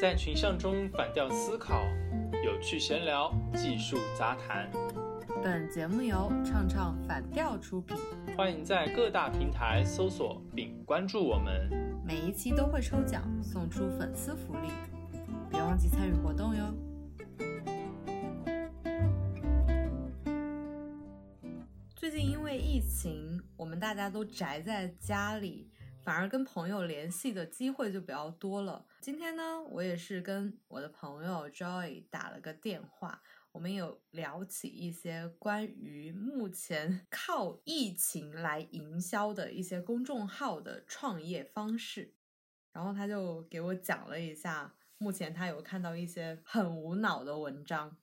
在群像中反调思考，有趣闲聊，技术杂谈。本节目由唱唱反调出品，欢迎在各大平台搜索并关注我们。每一期都会抽奖送出粉丝福利，别忘记参与活动哟。最近因为疫情，我们大家都宅在家里。反而跟朋友联系的机会就比较多了。今天呢，我也是跟我的朋友 Joy 打了个电话，我们有聊起一些关于目前 靠疫情来营销的一些公众号的创业方式。然后他就给我讲了一下，目前他有看到一些很无脑的文章，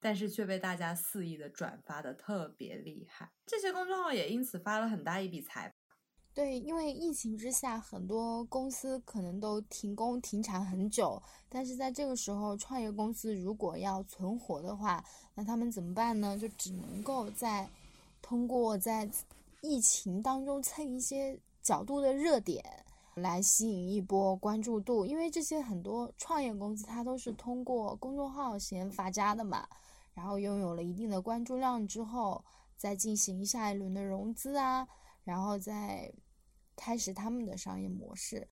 但是却被大家肆意的转发的特别厉害。这些公众号也因此发了很大一笔财。对，因为疫情之下，很多公司可能都停工停产很久。但是在这个时候，创业公司如果要存活的话，那他们怎么办呢？就只能够在通过在疫情当中蹭一些角度的热点，来吸引一波关注度。因为这些很多创业公司，它都是通过公众号先发家的嘛，然后拥有了一定的关注量之后，再进行下一轮的融资啊，然后再。开始他们的商业模式。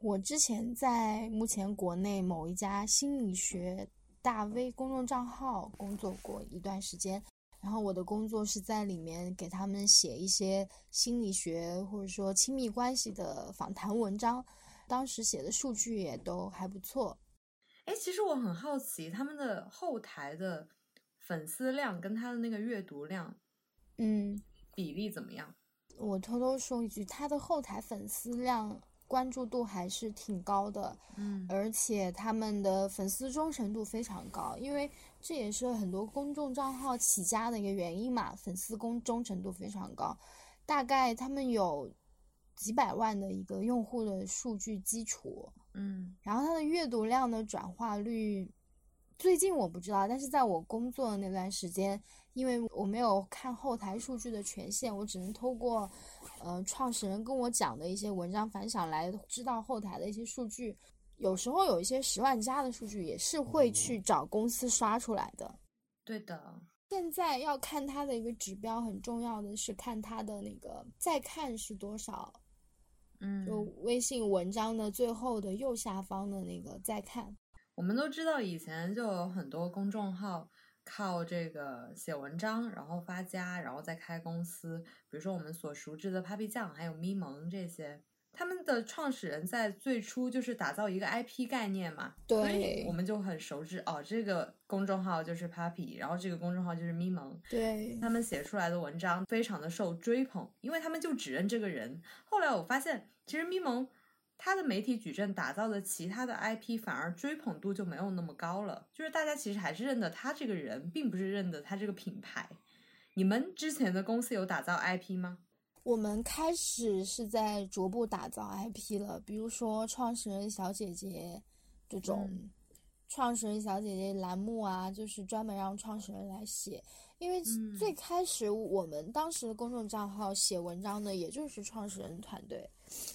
我之前在目前国内某一家心理学大 V 公众账号工作过一段时间，然后我的工作是在里面给他们写一些心理学或者说亲密关系的访谈文章，当时写的数据也都还不错。哎，其实我很好奇他们的后台的粉丝量跟他的那个阅读量，嗯，比例怎么样？我偷偷说一句，他的后台粉丝量关注度还是挺高的，嗯，而且他们的粉丝忠诚度非常高，因为这也是很多公众账号起家的一个原因嘛，粉丝公忠诚度非常高，大概他们有几百万的一个用户的数据基础，嗯，然后他的阅读量的转化率。最近我不知道，但是在我工作的那段时间，因为我没有看后台数据的权限，我只能通过，呃，创始人跟我讲的一些文章反响来知道后台的一些数据。有时候有一些十万加的数据也是会去找公司刷出来的。对的，现在要看它的一个指标，很重要的是看它的那个再看是多少。嗯，就微信文章的最后的右下方的那个再看。我们都知道，以前就有很多公众号靠这个写文章，然后发家，然后再开公司。比如说我们所熟知的 Papi 酱，还有咪蒙这些，他们的创始人在最初就是打造一个 IP 概念嘛，所以我们就很熟知哦，这个公众号就是 Papi，然后这个公众号就是咪蒙。对，他们写出来的文章非常的受追捧，因为他们就只认这个人。后来我发现，其实咪蒙。他的媒体矩阵打造的其他的 IP 反而追捧度就没有那么高了，就是大家其实还是认得他这个人，并不是认得他这个品牌。你们之前的公司有打造 IP 吗？我们开始是在逐步打造 IP 了，比如说创始人小姐姐这种。创始人小姐姐栏目啊，就是专门让创始人来写，因为最开始我们当时的公众账号写文章的也就是创始人团队，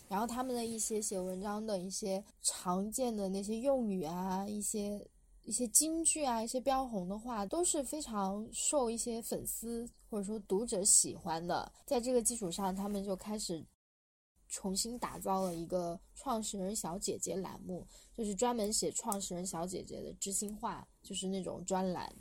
然后他们的一些写文章的一些常见的那些用语啊，一些一些金句啊，一些标红的话，都是非常受一些粉丝或者说读者喜欢的，在这个基础上，他们就开始。重新打造了一个创始人小姐姐栏目，就是专门写创始人小姐姐的知心话，就是那种专栏。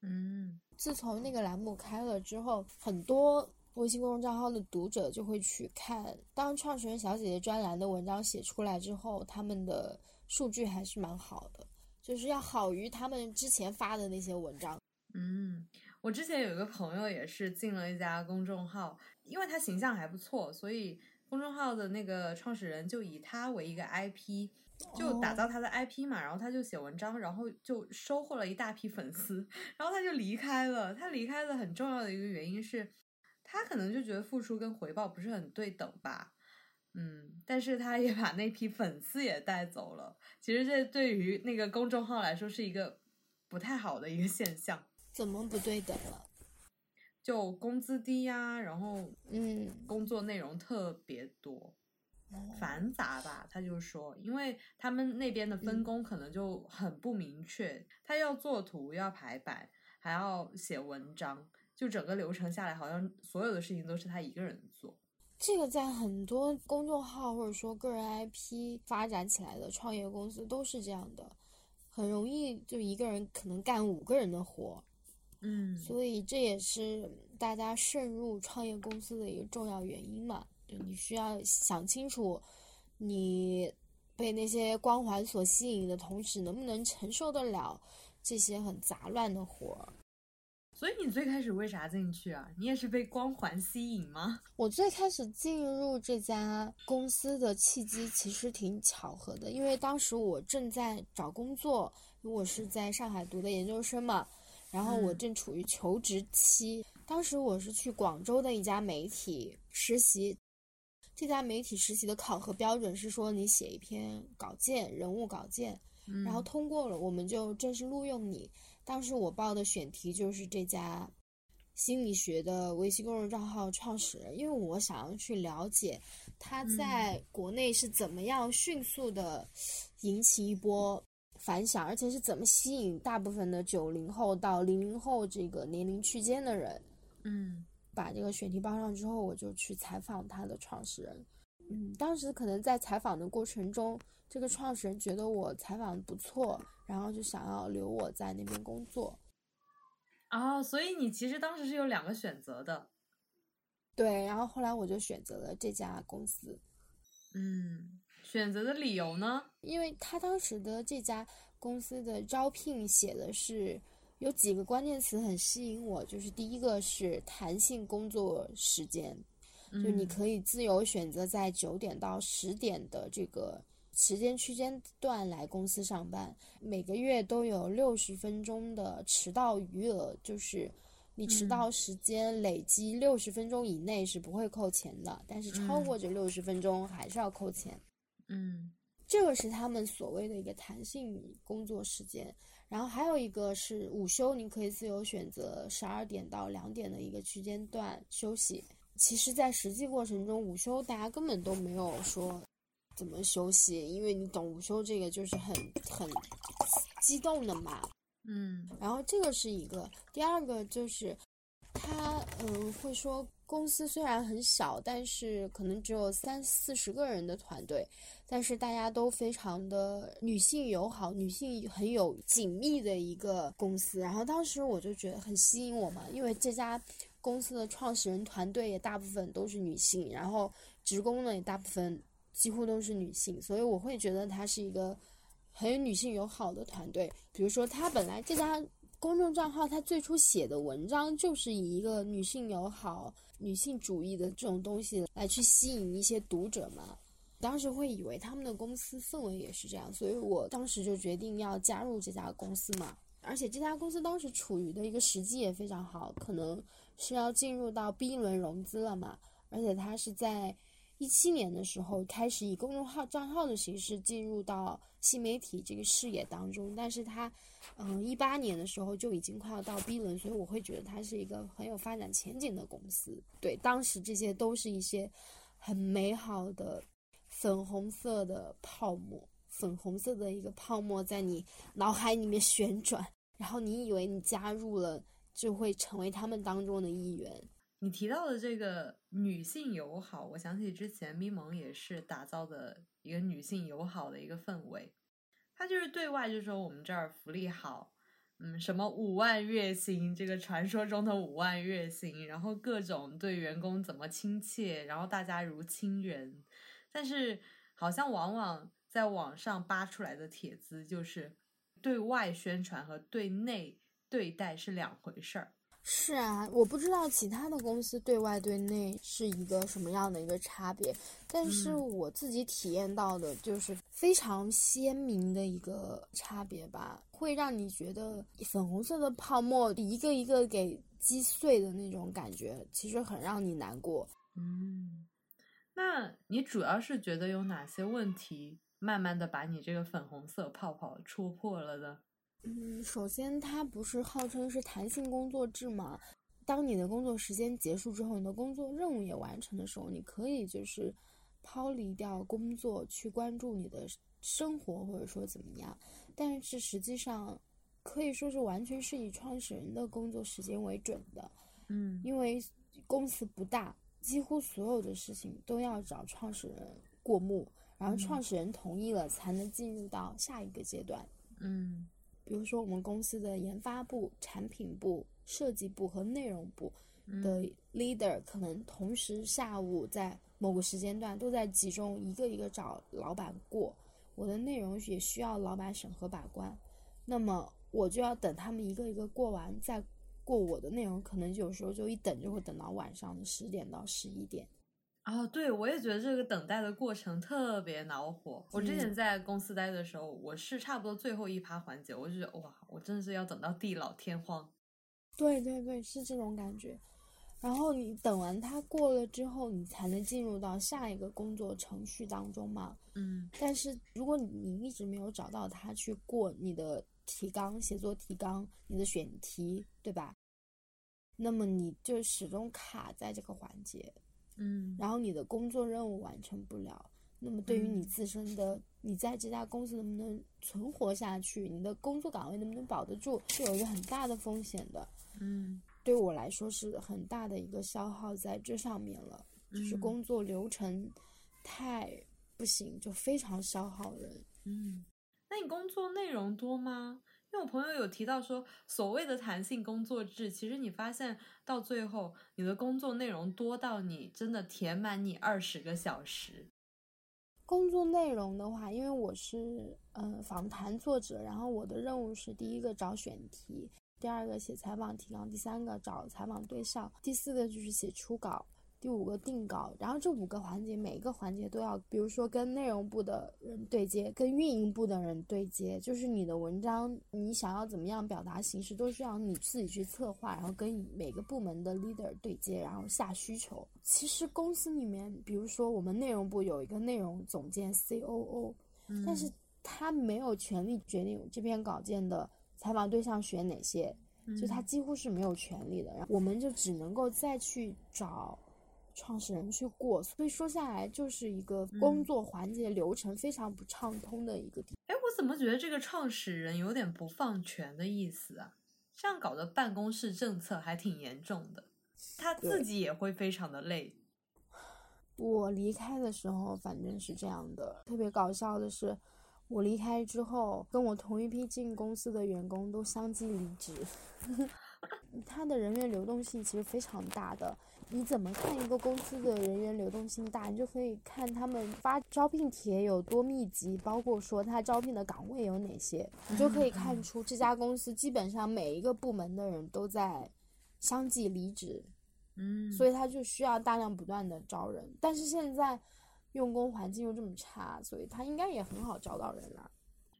嗯，自从那个栏目开了之后，很多微信公众账号的读者就会去看。当创始人小姐姐专栏的文章写出来之后，他们的数据还是蛮好的，就是要好于他们之前发的那些文章。嗯，我之前有一个朋友也是进了一家公众号，因为他形象还不错，所以。公众号的那个创始人就以他为一个 IP，就打造他的 IP 嘛，然后他就写文章，然后就收获了一大批粉丝，然后他就离开了。他离开的很重要的一个原因是，他可能就觉得付出跟回报不是很对等吧，嗯，但是他也把那批粉丝也带走了。其实这对于那个公众号来说是一个不太好的一个现象。怎么不对等了？就工资低呀，然后嗯，工作内容特别多，繁杂吧。他就说，因为他们那边的分工可能就很不明确，他要做图，要排版，还要写文章，就整个流程下来，好像所有的事情都是他一个人做。这个在很多公众号或者说个人 IP 发展起来的创业公司都是这样的，很容易就一个人可能干五个人的活。嗯，所以这也是大家渗入创业公司的一个重要原因嘛。就你需要想清楚，你被那些光环所吸引的同时，能不能承受得了这些很杂乱的活儿。所以你最开始为啥进去啊？你也是被光环吸引吗？我最开始进入这家公司的契机其实挺巧合的，因为当时我正在找工作，我是在上海读的研究生嘛。然后我正处于求职期，当时我是去广州的一家媒体实习，这家媒体实习的考核标准是说你写一篇稿件，人物稿件，然后通过了，我们就正式录用你。当时我报的选题就是这家心理学的微信公众账号创始人，因为我想要去了解他在国内是怎么样迅速的引起一波。反响，而且是怎么吸引大部分的九零后到零零后这个年龄区间的人？嗯，把这个选题报上之后，我就去采访他的创始人。嗯，当时可能在采访的过程中，这个创始人觉得我采访不错，然后就想要留我在那边工作。啊，所以你其实当时是有两个选择的。对，然后后来我就选择了这家公司。嗯。选择的理由呢？因为他当时的这家公司的招聘写的是有几个关键词很吸引我，就是第一个是弹性工作时间，就你可以自由选择在九点到十点的这个时间区间段来公司上班，每个月都有六十分钟的迟到余额，就是你迟到时间累积六十分钟以内是不会扣钱的，但是超过这六十分钟还是要扣钱。嗯，这个是他们所谓的一个弹性工作时间，然后还有一个是午休，你可以自由选择十二点到两点的一个区间段休息。其实，在实际过程中，午休大家根本都没有说怎么休息，因为你懂午休这个就是很很激动的嘛。嗯，然后这个是一个，第二个就是他嗯会说公司虽然很小，但是可能只有三四十个人的团队。但是大家都非常的女性友好，女性很有紧密的一个公司。然后当时我就觉得很吸引我嘛，因为这家公司的创始人团队也大部分都是女性，然后职工呢也大部分几乎都是女性，所以我会觉得它是一个很有女性友好的团队。比如说，他本来这家公众账号，他最初写的文章就是以一个女性友好、女性主义的这种东西来去吸引一些读者嘛。当时会以为他们的公司氛围也是这样，所以我当时就决定要加入这家公司嘛。而且这家公司当时处于的一个时机也非常好，可能是要进入到 B 轮融资了嘛。而且它是在一七年的时候开始以公众号账号的形式进入到新媒体这个视野当中，但是它，嗯，一八年的时候就已经快要到 B 轮，所以我会觉得它是一个很有发展前景的公司。对，当时这些都是一些很美好的。粉红色的泡沫，粉红色的一个泡沫在你脑海里面旋转，然后你以为你加入了就会成为他们当中的一员。你提到的这个女性友好，我想起之前咪蒙也是打造的一个女性友好的一个氛围，他就是对外就说我们这儿福利好，嗯，什么五万月薪，这个传说中的五万月薪，然后各种对员工怎么亲切，然后大家如亲人。但是，好像往往在网上扒出来的帖子，就是对外宣传和对内对待是两回事儿。是啊，我不知道其他的公司对外对内是一个什么样的一个差别，但是我自己体验到的就是非常鲜明的一个差别吧，会让你觉得粉红色的泡沫一个一个给击碎的那种感觉，其实很让你难过。嗯。那你主要是觉得有哪些问题，慢慢的把你这个粉红色泡泡戳破了的？嗯，首先它不是号称是弹性工作制嘛？当你的工作时间结束之后，你的工作任务也完成的时候，你可以就是抛离掉工作去关注你的生活，或者说怎么样。但是实际上，可以说是完全是以创始人的工作时间为准的。嗯因为公司不大，几乎所有的事情都要找创始人过目，然后嗯创始人同意了，才能进入到下一个阶段。嗯比如说，我们公司的研发部、产品部、设计部和内容部的 leader 可能同时下午在某个时间段都在集中一个一个找老板过，我的内容也需要老板审核把关，那么我就要等他们一个一个过完，再过我的内容，可能有时候就一等就会等到晚上的十点到十一点。哦，对，我也觉得这个等待的过程特别恼火。我之前嗯在公司待的时候，我是差不多最后一趴环节，我就觉得哇，我真的是要等到地老天荒。对对对，是这种感觉。然后你等完它过了之后，你才能进入到下一个工作程序当中嘛。嗯但是如果你一直没有找到它去过你的提纲、写作提纲、你的选题，对吧？那么你就始终卡在这个环节，嗯然后你的工作任务完成不了。那么对于你嗯自身的，你在这家公司能不能存活下去，你的工作岗位能不能保得住，是有一个很大的风险的。嗯对我来说是很大的一个消耗在这上面了，就是嗯工作流程太不行，就非常消耗人。嗯，那你工作内容多吗？因为我朋友有提到说，所谓的弹性工作制，其实你发现到最后，你的工作内容多到你真的填满你二十个小时。工作内容的话，因为我是呃访谈作者，然后我的任务是第一个找选题，第二个写采访提纲，第三个找采访对象，第四个就是写初稿，第五个定稿。然后这五个环节每一个环节都要，比如说跟内容部的人对接，跟运营部的人对接，就是你的文章你想要怎么样表达形式，都是要你自己去策划，然后跟每个部门的 leader 对接，然后下需求。其实公司里面，比如说我们内容部有一个内容总监 COO，嗯但是他没有权利决定这篇稿件的采访对象选哪些，就他嗯几乎是没有权利的。然后我们就只能够再去找创始人去过，所以说下来就是一个工嗯作环节流程非常不畅通的一个地。哎，我怎么觉得这个创始人有点不放权的意思啊？这样搞的办公室政策还挺严重的，他自己也会非常的累。我离开的时候，反正是这样的。特别搞笑的是，我离开之后，跟我同一批进公司的员工都相继离职。他的人员流动性其实非常大的。你怎么看一个公司的人员流动性大？你就可以看他们发招聘帖有多密集，包括说他招聘的岗位有哪些，你就可以看出这家公司基本上每一个部门的人都在相继离职。嗯，所以他就需要大量不断的招人。但是现在用工环境又这么差，所以他应该也很好招到人了。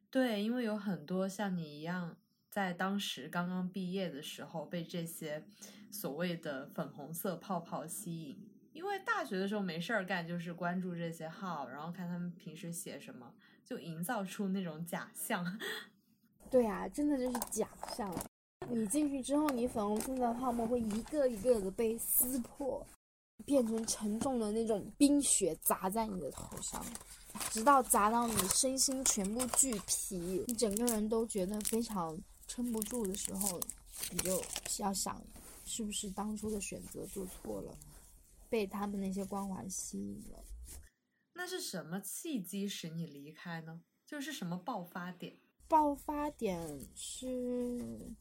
对，因为有很多像你一样，在当时刚刚毕业的时候被这些所谓的粉红色泡泡吸引。因为大学的时候没事儿干，就是关注这些号，然后看他们平时写什么，就营造出那种假象。对啊，真的就是假象。你进去之后，你粉红色的泡沫会一个一个的被撕破，变成沉重的那种冰雪砸在你的头上，直到砸到你身心全部俱疲，你整个人都觉得非常撑不住的时候，你就要想，是不是当初的选择做错了，被他们那些光环吸引了。那是什么契机使你离开呢？就是什么爆发点？爆发点是，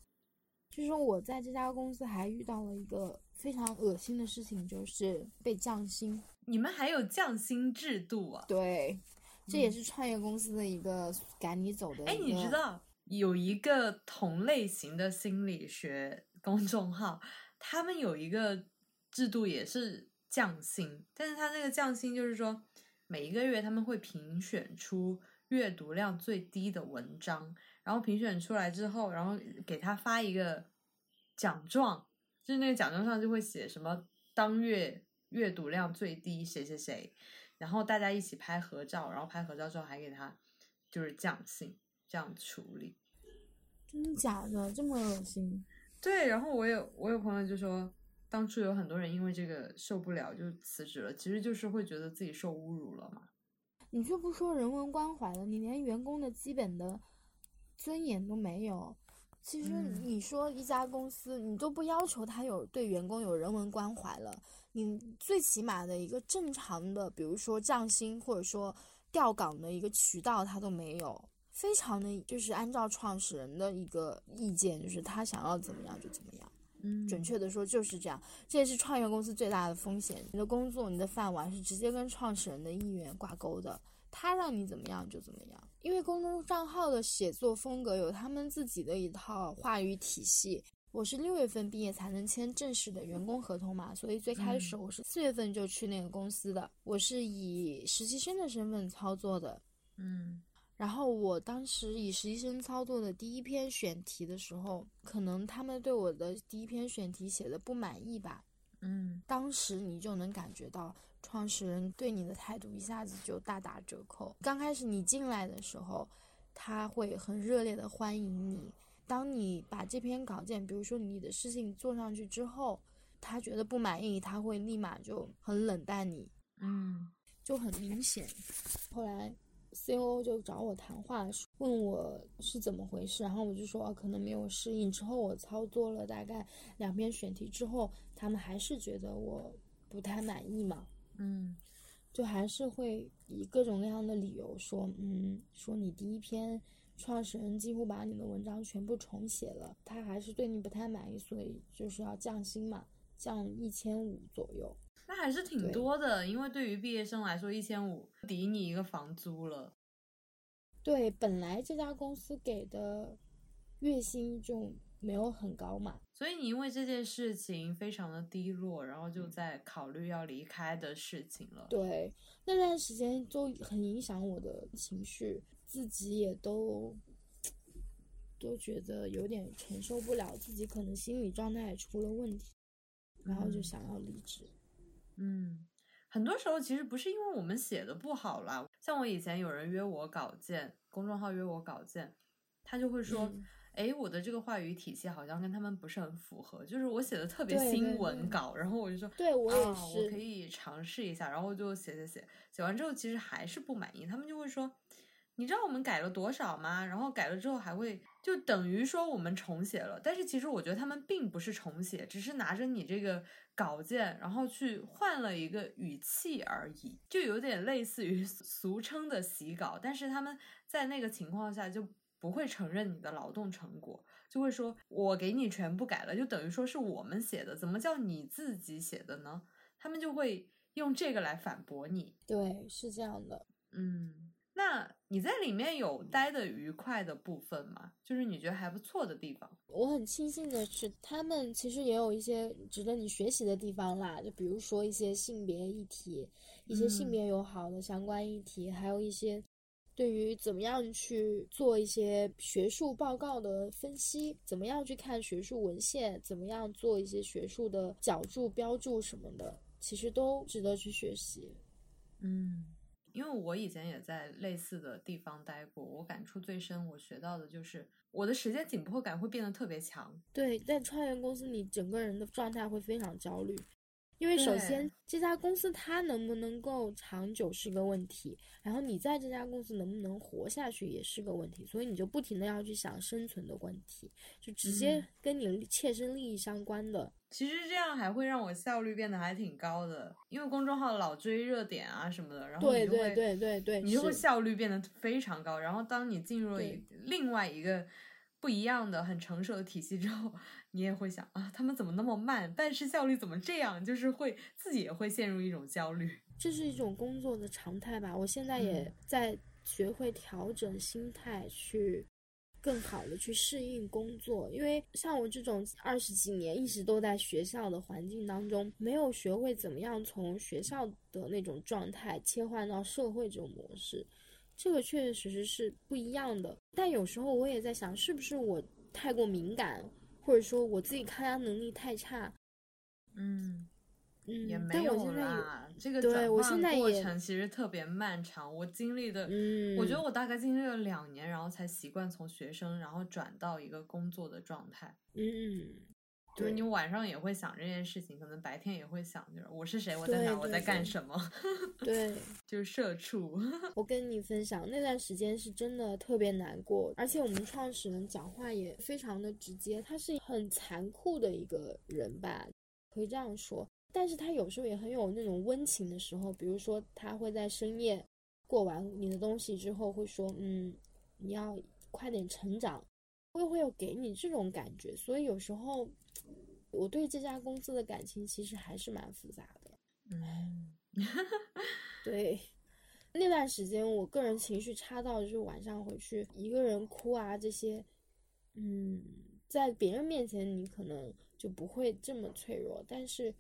就是我在这家公司还遇到了一个非常恶心的事情，就是被降薪。你们还有降薪制度啊？对，这也嗯是创业公司的一个赶你走的。哎，你知？道有一个同类型的心理学公众号，他们有一个制度也是降薪，但是他那个降薪就是说，每一个月他们会评选出阅读量最低的文章，然后评选出来之后，然后给他发一个奖状，就是那个奖状上就会写什么当月阅读量最低谁谁谁，然后大家一起拍合照，然后拍合照之后还给他就是降薪。这样处理。真的假的？这么恶心？对，然后我有我有朋友就说，当初有很多人因为这个受不了就辞职了，其实就是会觉得自己受侮辱了嘛。你就不说人文关怀了，你连员工的基本的尊严都没有。其实嗯你说一家公司，你都不要求他有对员工有人文关怀了，你最起码的一个正常的，比如说降薪或者说调岗的一个渠道，他都没有。非常的就是按照创始人的一个意见，就是他想要怎么样就怎么样。嗯准确的说就是这样，这也是创业公司最大的风险。你的工作、你的饭碗是直接跟创始人的意愿挂钩的，他让你怎么样就怎么样。因为公众账号的写作风格有他们自己的一套话语体系。我是六月份毕业才能签正式的员工合同嘛，所以最开始我是四月份就去那个公司的，我是以实习生的身份操作的。嗯然后我当时以实习生操作的第一篇选题的时候，可能他们对我的第一篇选题写的不满意吧。嗯当时你就能感觉到创始人对你的态度一下子就大打折扣。刚开始你进来的时候，他会很热烈的欢迎你。当你把这篇稿件，比如说你的事情做上去之后，他觉得不满意，他会立马就很冷淡你。嗯就很明显。后来 C.O. 就找我谈话，问我是怎么回事，然后我就说、哦、可能没有适应。之后我操作了大概两篇选题之后，他们还是觉得我不太满意嘛，嗯就还是会以各种各样的理由说，嗯，说你第一篇创始人几乎把你的文章全部重写了，他还是对你不太满意，所以就是要降薪嘛，降一千五左右。那还是挺多的，因为对于毕业生来说，一千五抵你一个房租了。对，本来这家公司给的月薪就没有很高嘛。所以你因为这件事情非常的低落，然后就在考虑要离开的事情了。对，那段时间就很影响我的情绪，自己也都都觉得有点承受不了，自己可能心理状态也出了问题，然后就嗯想要离职。嗯，很多时候其实不是因为我们写的不好啦，像我以前有人约我稿件，公众号约我稿件，他就会说嗯，哎、我的这个话语体系好像跟他们不是很符合，就是我写的特别新闻对稿，然后我就说，对我也啊，我可以尝试一下，然后就写写写，写完之后其实还是不满意，他们就会说。你知道我们改了多少吗？然后改了之后还会就等于说我们重写了，但是其实我觉得他们并不是重写，只是拿着你这个稿件，然后去换了一个语气而已，就有点类似于 俗称的洗稿，但是他们在那个情况下就不会承认你的劳动成果，就会说我给你全部改了，就等于说是我们写的，怎么叫你自己写的呢？他们就会用这个来反驳你。对，是这样的。嗯，那你在里面有待的愉快的部分吗？就是你觉得还不错的地方？我很庆幸的是，他们其实也有一些值得你学习的地方啦，就比如说一些性别议题，一些性嗯别友好的相关议题，还有一些对于怎么样去做一些学术报告的分析，怎么样去看学术文献，怎么样做一些学术的脚注、标注什么的，其实都值得去学习。嗯，因为我以前也在类似的地方待过，我感触最深，我学到的就是我的时间紧迫感会变得特别强。对，在创业公司，你整个人的状态会非常焦虑，因为首先这家公司它能不能够长久是个问题，然后你在这家公司能不能活下去也是个问题，所以你就不停的要去想生存的问题，就直接嗯跟你切身利益相关的。其实这样还会让我效率变得还挺高的，因为公众号老追热点啊什么的，然后对你就会对对对对，你就会效率变得非常高。然后当你进入了一另外一个不一样的、很成熟的体系之后，你也会想啊，他们怎么那么慢，办事效率怎么这样？就是会自己也会陷入一种焦虑。这是一种工作的常态吧。我现在也嗯在学会调整心态，去更好的去适应工作。因为像我这种二十几年一直都在学校的环境当中，没有学会怎么样从学校的那种状态切换到社会这种模式，这个确确实实是不一样的。但有时候我也在想，是不是我太过敏感，或者说我自己抗压能力太差？嗯，嗯，也没有啦。这个对我转换现在也过程其实特别漫长，我经历的，嗯，我觉得我大概经历了两年，然后才习惯从学生然后转到一个工作的状态。嗯，就是你晚上也会想这件事情，可能白天也会想，就是我是谁，我在哪，我在干什么，对，就是社畜。我跟你分享那段时间是真的特别难过，而且我们创始人讲话也非常的直接，他是很残酷的一个人吧，可以这样说。但是他有时候也很有那种温情的时候，比如说他会在深夜过完你的东西之后会说，嗯，你要快点成长，会会有给你这种感觉。所以有时候我对这家公司的感情其实还是蛮复杂的。嗯，对，那段时间我个人情绪差到就是晚上回去一个人哭啊这些，嗯，在别人面前你可能就不会这么脆弱，但是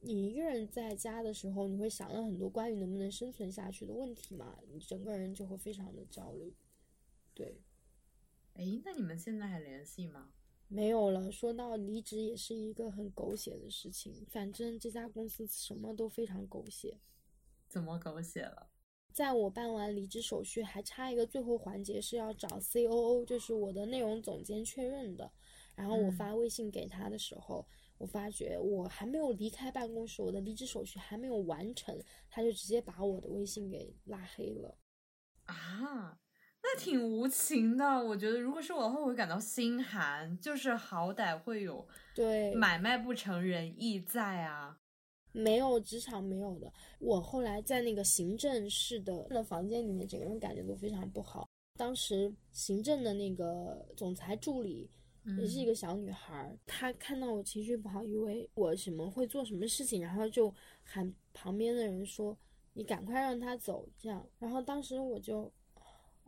你一个人在家的时候，你会想到很多关于能不能生存下去的问题嘛，你整个人就会非常的焦虑。对，哎，那你们现在还联系吗？没有了。说到离职，也是一个很狗血的事情。反正这家公司什么都非常狗血。怎么狗血了？在我办完离职手续，还差一个最后环节是要找 COO，就是我的内容总监确认的。然后我嗯发微信给他的时候，我发觉我还没有离开办公室，我的离职手续还没有完成，他就直接把我的微信给拉黑了。啊，那挺无情的。我觉得如果是我的话，我会感到心寒。就是好歹会有对，买卖不成仁义在啊。没有职场没有的。我后来在那个行政室的那房间里面，整个人感觉都非常不好。当时行政的那个总裁助理也是一嗯个小女孩儿，她看到我情绪不好，以为我什么会做什么事情，然后就喊旁边的人说：“你赶快让她走。”这样，然后当时我就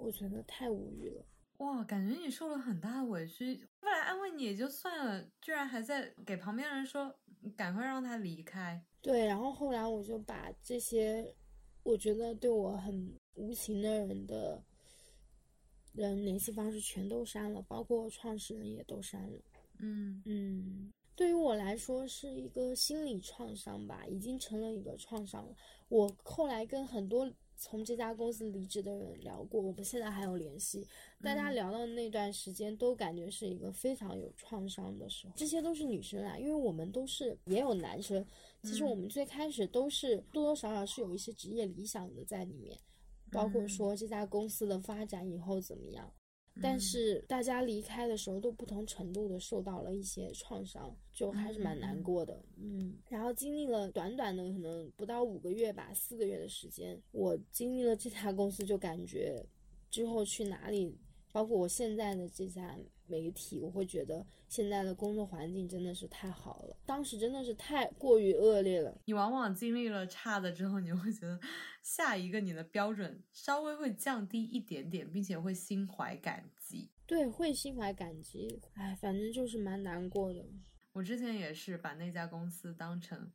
我觉得太无语了。哇，感觉你受了很大的委屈。不来安慰你也就算了，居然还在给旁边人说赶快让他离开。对，然后后来我就把这些我觉得对我很无情的人的人联系方式全都删了，包括创始人也都删了。嗯嗯，对于我来说是一个心理创伤吧，已经成了一个创伤了。我后来跟很多从这家公司离职的人聊过，我们现在还有联系。大家嗯聊到那段时间，都感觉是一个非常有创伤的时候。这些都是女生啊，因为我们都是也有男生。其实我嗯们最开始都是多多少少是有一些职业理想的在里面，包括嗯说这家公司的发展以后怎么样。但嗯是大家离开的时候都不同程度的受到了一些创伤，就还是蛮难过的。嗯，然后经历了短短的可能不到五个月吧，四个月的时间，我经历了这家公司，就感觉之后去哪里，包括我现在的这家媒体，我会觉得现在的工作环境真的是太好了。当时真的是太过于恶劣了。你往往经历了差的之后，你会觉得下一个你的标准稍微会降低一点点，并且会心怀感激。对，会心怀感激，哎，反正就是蛮难过的。我之前也是把那家公司当成，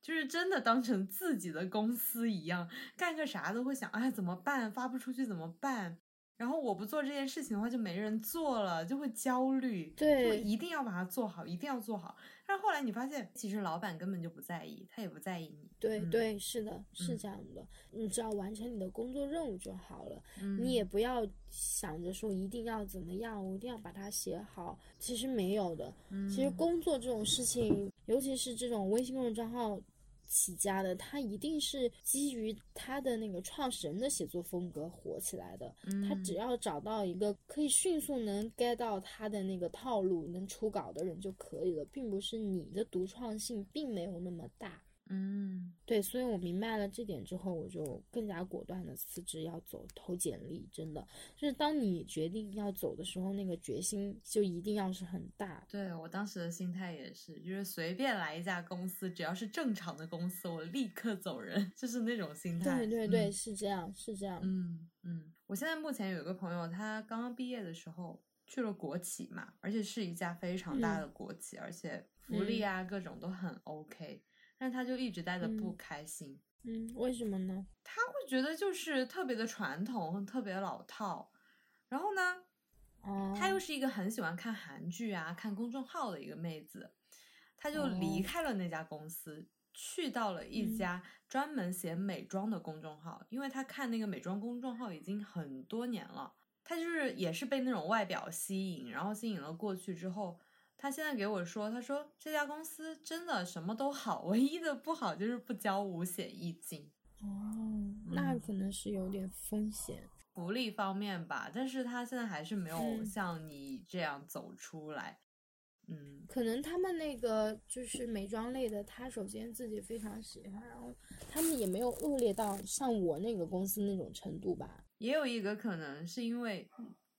就是真的当成自己的公司一样，干个啥都会想，哎，怎么办？发不出去怎么办？然后我不做这件事情的话，就没人做了，就会焦虑，就对一定要把它做好，一定要做好。但是后来你发现，其实老板根本就不在意，他也不在意你，嗯对对，是的，是嗯这样的。你只要完成你的工作任务就好了，嗯你也不要想着说一定要怎么样，我一定要把它写好。其实没有的。其实嗯工作这种事情，尤其是这种微信公众账号起家的，他一定是基于他的那个创始人的写作风格火起来的。他只嗯要找到一个可以迅速能 get 到他的那个套路、能出稿的人就可以了，并不是你的独创性并没有那么大。嗯对，所以我明白了这点之后，我就更加果断的辞职要走，投简历。真的，就是当你决定要走的时候，那个决心就一定要是很大。对我当时的心态也是，就是随便来一家公司，只要是正常的公司，我立刻走人，就是那种心态。对对对，嗯是这样，是这样。嗯嗯，我现在目前有一个朋友，他刚刚毕业的时候去了国企嘛，而且是一家非常大嗯的国企，而且福利啊、各种都很 OK，但他就一直待的不嗯。开心，嗯，为什么呢？他会觉得就是特别的传统，特别老套，然后呢，哦，她又是一个很喜欢看韩剧啊、看公众号的一个妹子，他就离哦开了那家公司，去到了一嗯。家专门写美妆的公众号，因为他看那个美妆公众号已经很多年了，他就是也是被那种外表吸引，然后吸引了过去之后。他现在给我说，他说这家公司真的什么都好，唯一的不好就是不交五险一金。哦，那可能是有点风险。福利方面吧，但是他现在还是没有嗯像你这样走出来。嗯可能他们那个就是美妆类的，他首先自己非常喜欢，然后他们也没有恶劣到像我那个公司那种程度吧。也有一个可能是因为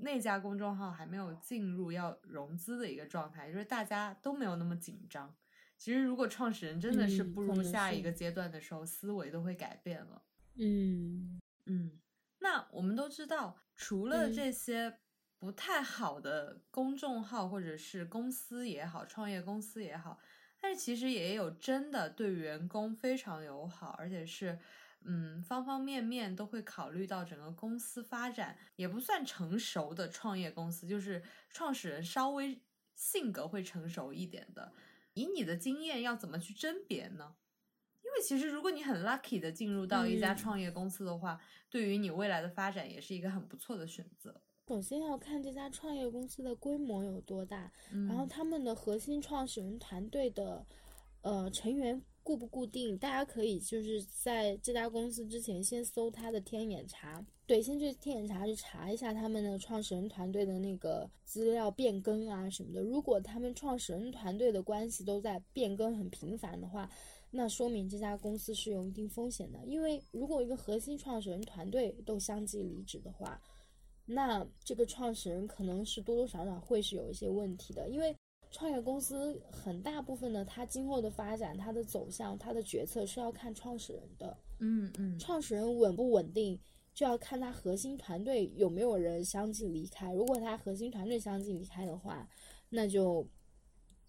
那家公众号还没有进入要融资的一个状态，就是大家都没有那么紧张。其实，如果创始人真的是嗯步入下一个阶段的时候，思维都会改变了。嗯嗯，那我们都知道，除了嗯这些不太好的公众号或者是公司也好，创业公司也好，但是其实也有真的对员工非常友好，而且是嗯方方面面都会考虑到整个公司发展，也不算成熟的创业公司，就是创始人稍微性格会成熟一点的。以你的经验，要怎么去甄别呢？因为其实如果你很 lucky 的进入到一家嗯创业公司的话，对于你未来的发展也是一个很不错的选择。首先要看这家创业公司的规模有多大，嗯然后他们的核心创始人团队的呃成员固不固定，大家可以就是在这家公司之前先搜他的天眼查，对，先去天眼查去查一下他们的创始人团队的那个资料变更啊什么的。如果他们创始人团队的关系都在变更很频繁的话，那说明这家公司是有一定风险的。因为如果一个核心创始人团队都相继离职的话，那这个创始人可能是多多少少会是有一些问题的，因为创业公司很大部分的它今后的发展、它的走向、它的决策是要看创始人的。嗯嗯创始人稳不稳定，就要看他核心团队有没有人相继离开。如果他核心团队相继离开的话，那就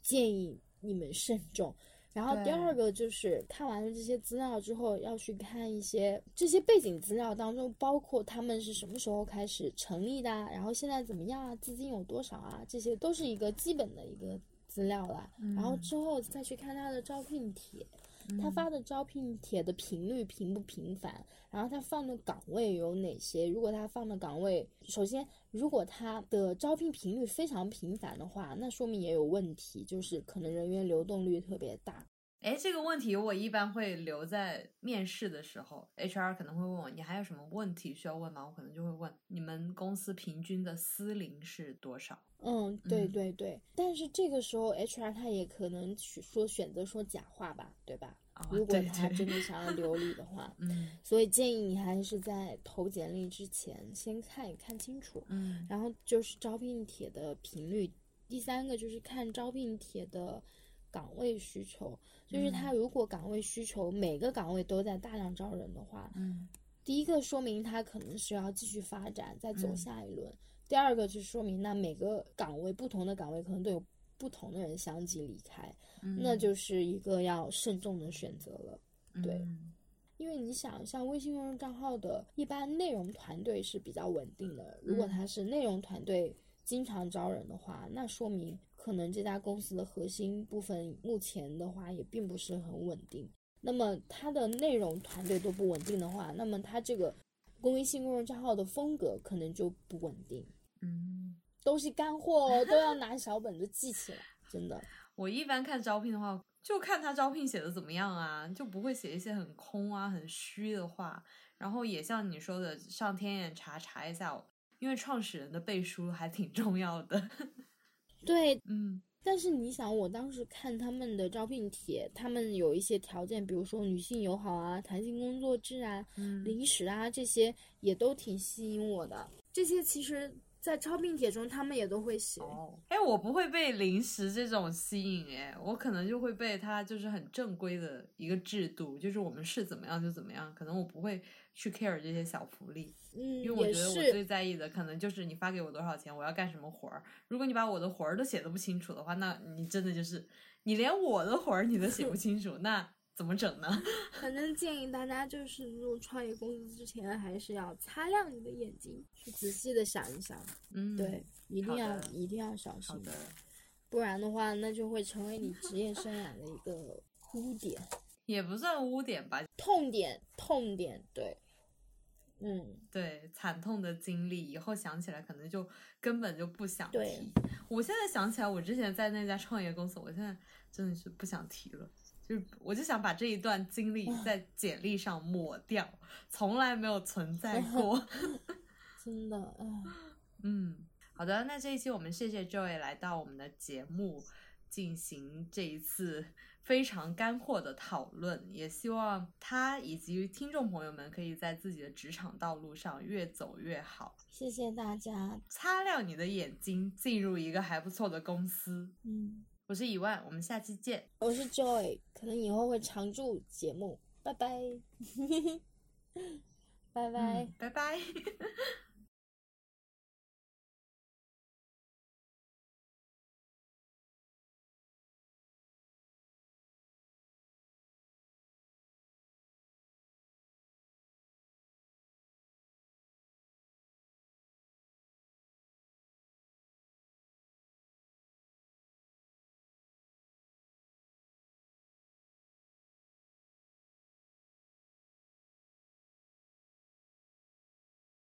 建议你们慎重。然后第二个就是看完了这些资料之后，要去看一些这些背景资料当中，包括他们是什么时候开始成立的啊，然后现在怎么样啊，资金有多少啊，这些都是一个基本的一个资料了。然后嗯。之后再去看他的招聘帖，他发的招聘帖的频率频不频繁，然后他放的岗位有哪些？如果他放的岗位，首先如果他的招聘频率非常频繁的话，那说明也有问题，就是可能人员流动率特别大。哎，这个问题我一般会留在面试的时候，HR 可能会问我，你还有什么问题需要问吗？我可能就会问你们公司平均的私龄是多少？嗯，对嗯对对，但是这个时候 HR 他也可能去说选择说假话吧，对吧？啊如果他真的 想要留你的话，嗯所以建议你还是在投简历之前先看一看清楚。嗯然后就是招聘帖的频率，第三个就是看招聘帖的岗位需求，就是他如果岗位需求每个岗位都在大量招人的话，嗯。第一个说明他可能是要继续发展，再走嗯。下一轮；第二个就说明那每个岗位不同的岗位可能都有不同的人相继离开，嗯，那就是一个要慎重的选择了。对。嗯因为你想，像微信公众账号的一般内容团队是比较稳定的。如果嗯。他是内容团队经常招人的话，那说明可能这家公司的核心部分目前的话也并不是很稳定。那么它的内容团队都不稳定的话，那么它这个公益性公众账号的风格可能就不稳定，嗯，都是干货哦，都要拿小本子记起来，真的。我一般看招聘的话，就看他招聘写的怎么样啊，就不会写一些很空啊、很虚的话。然后也像你说的，上天眼查查一下，因为创始人的背书还挺重要的。对，嗯。但是你想，我当时看他们的招聘帖，他们有一些条件，比如说女性友好啊、弹性工作制啊、嗯。零食啊，这些也都挺吸引我的。这些其实，在招聘帖中他们也都会写。哦，哎，我不会被零食这种吸引，哎，我可能就会被它就是很正规的一个制度，就是我们是怎么样就怎么样，可能我不会去 care 这些小福利。嗯，因为我觉得我最在意的可能就是你发给我多少钱，我要干什么活儿。如果你把我的活儿都写的不清楚的话，那你真的就是你连我的活儿你都写不清楚，那怎么整呢？反正建议大家就是入创业公司之前，还是要擦亮你的眼睛，去仔细的想一想。嗯，对，，一定要一定要小心不然的话，那就会成为你职业生涯的一个污点。也不算污点吧。痛点，痛点，对。嗯，对惨痛的经历，以后想起来可能就根本就不想对提。我现在想起来，我之前在那家创业公司，我现在真的是不想提了。就是，我就想把这一段经历在简历上抹掉，从来没有存在过。真的，哎，嗯，好的，那这一期我们谢谢 Joy 来到我们的节目，进行这一次非常干货的讨论，也希望他以及听众朋友们可以在自己的职场道路上越走越好，谢谢大家。擦亮你的眼睛，进入一个还不错的公司。嗯，我是以万，我们下期见。我是 Joy，可能以后会常驻节目，拜拜，拜拜。嗯拜拜。